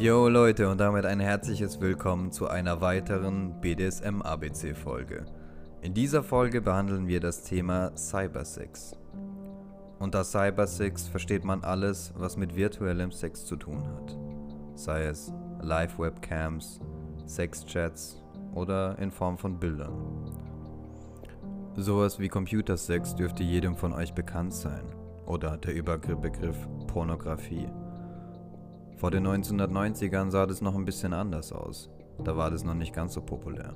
Yo Leute und damit ein herzliches Willkommen zu einer weiteren BDSM ABC Folge. In dieser Folge behandeln wir das Thema Cybersex. Unter Cybersex versteht man alles, was mit virtuellem Sex zu tun hat. Sei es Live-Webcams, Sexchats oder in Form von Bildern. Sowas wie Computersex dürfte jedem von euch bekannt sein. Oder der Überbegriff Pornografie. Vor den 1990ern sah das noch ein bisschen anders aus. Da war das noch nicht ganz so populär.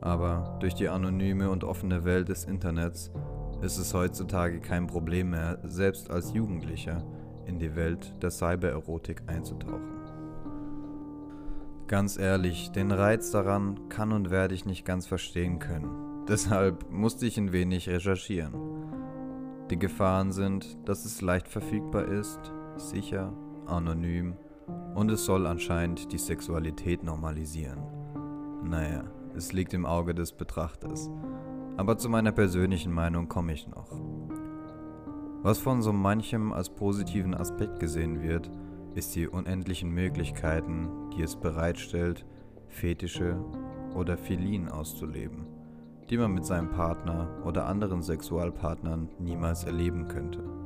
Aber durch die anonyme und offene Welt des Internets ist es heutzutage kein Problem mehr, selbst als Jugendlicher in die Welt der Cybererotik einzutauchen. Ganz ehrlich, den Reiz daran kann und werde ich nicht ganz verstehen können. Deshalb musste ich ein wenig recherchieren. Die Gefahren sind, dass es leicht verfügbar ist, sicher anonym und es soll anscheinend die Sexualität normalisieren. Naja, es liegt im Auge des Betrachters. Aber zu meiner persönlichen Meinung komme ich noch. Was von so manchem als positiven Aspekt gesehen wird, ist die unendlichen Möglichkeiten, die es bereitstellt, Fetische oder Philien auszuleben, die man mit seinem Partner oder anderen Sexualpartnern niemals erleben könnte.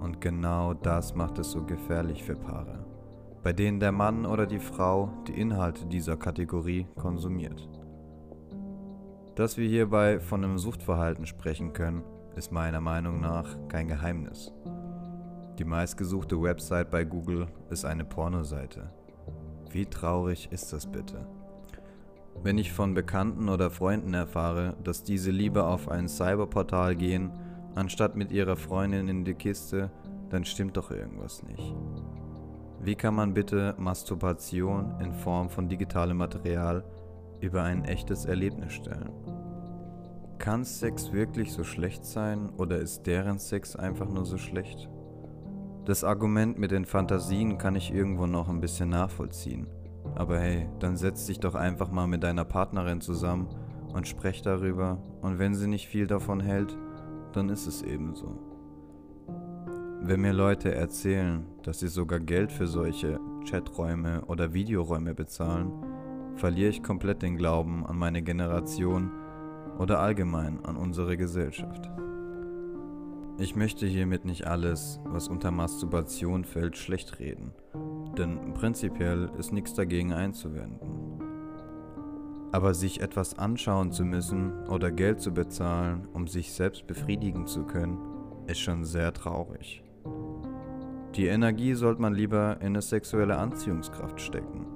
Und genau das macht es so gefährlich für Paare, bei denen der Mann oder die Frau die Inhalte dieser Kategorie konsumiert. Dass wir hierbei von einem Suchtverhalten sprechen können, ist meiner Meinung nach kein Geheimnis. Die meistgesuchte Website bei Google ist eine Pornoseite. Wie traurig ist das bitte? Wenn ich von Bekannten oder Freunden erfahre, dass diese lieber auf ein Cyberportal gehen, anstatt mit ihrer Freundin in die Kiste, dann stimmt doch irgendwas nicht. Wie kann man bitte Masturbation in Form von digitalem Material über ein echtes Erlebnis stellen? Kann Sex wirklich so schlecht sein oder ist deren Sex einfach nur so schlecht? Das Argument mit den Fantasien kann ich irgendwo noch ein bisschen nachvollziehen. Aber hey, dann setz dich doch einfach mal mit deiner Partnerin zusammen und sprech darüber und wenn sie nicht viel davon hält, dann ist es eben so. Wenn mir Leute erzählen, dass sie sogar Geld für solche Chaträume oder Videoräume bezahlen, verliere ich komplett den Glauben an meine Generation oder allgemein an unsere Gesellschaft. Ich möchte hiermit nicht alles, was unter Masturbation fällt, schlecht reden, denn prinzipiell ist nichts dagegen einzuwenden. Aber sich etwas anschauen zu müssen oder Geld zu bezahlen, um sich selbst befriedigen zu können, ist schon sehr traurig. Die Energie sollte man lieber in eine sexuelle Anziehungskraft stecken.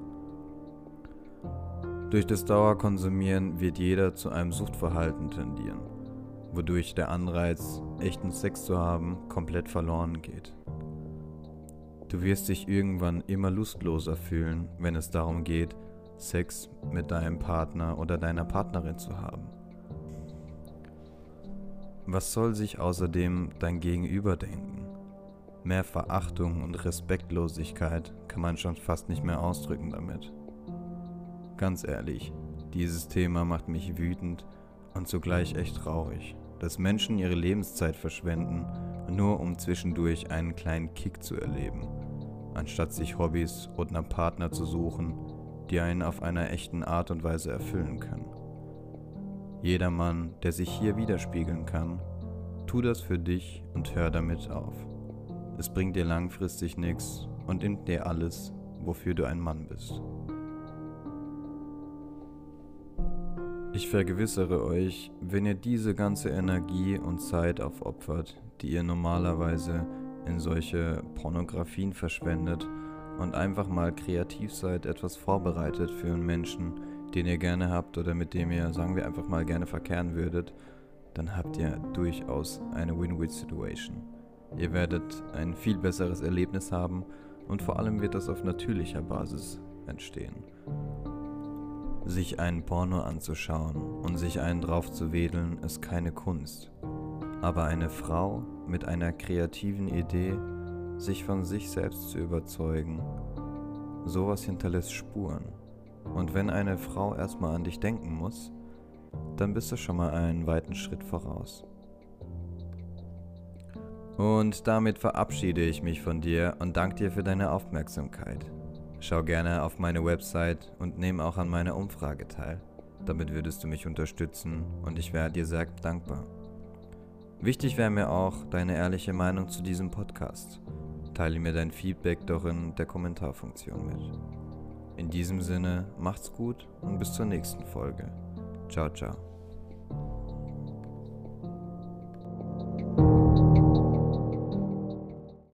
Durch das Dauerkonsumieren wird jeder zu einem Suchtverhalten tendieren, wodurch der Anreiz, echten Sex zu haben, komplett verloren geht. Du wirst dich irgendwann immer lustloser fühlen, wenn es darum geht, Sex mit deinem Partner oder deiner Partnerin zu haben. Was soll sich außerdem dein Gegenüber denken? Mehr Verachtung und Respektlosigkeit kann man schon fast nicht mehr ausdrücken damit. Ganz ehrlich, dieses Thema macht mich wütend und zugleich echt traurig, dass Menschen ihre Lebenszeit verschwenden, nur um zwischendurch einen kleinen Kick zu erleben, anstatt sich Hobbys und einen Partner zu suchen, die einen auf einer echten Art und Weise erfüllen können. Jeder Mann, der sich hier widerspiegeln kann, tu das für dich und hör damit auf. Es bringt dir langfristig nichts und nimmt dir alles, wofür du ein Mann bist. Ich vergewissere euch, wenn ihr diese ganze Energie und Zeit aufopfert, die ihr normalerweise in solche Pornografien verschwendet, und einfach mal kreativ seid, etwas vorbereitet für einen Menschen, den ihr gerne habt oder mit dem ihr, sagen wir einfach mal, gerne verkehren würdet, dann habt ihr durchaus eine Win-Win-Situation. Ihr werdet ein viel besseres Erlebnis haben und vor allem wird das auf natürlicher Basis entstehen. Sich einen Porno anzuschauen und sich einen drauf zu wedeln, ist keine Kunst. Aber eine Frau mit einer kreativen Idee sich von sich selbst zu überzeugen. Sowas hinterlässt Spuren. Und wenn eine Frau erstmal an dich denken muss, dann bist du schon mal einen weiten Schritt voraus. Und damit verabschiede ich mich von dir und danke dir für deine Aufmerksamkeit. Schau gerne auf meine Website und nehme auch an meiner Umfrage teil. Damit würdest du mich unterstützen und ich wäre dir sehr dankbar. Wichtig wäre mir auch deine ehrliche Meinung zu diesem Podcast. Teile mir dein Feedback doch in der Kommentarfunktion mit. In diesem Sinne, macht's gut und bis zur nächsten Folge. Ciao, ciao.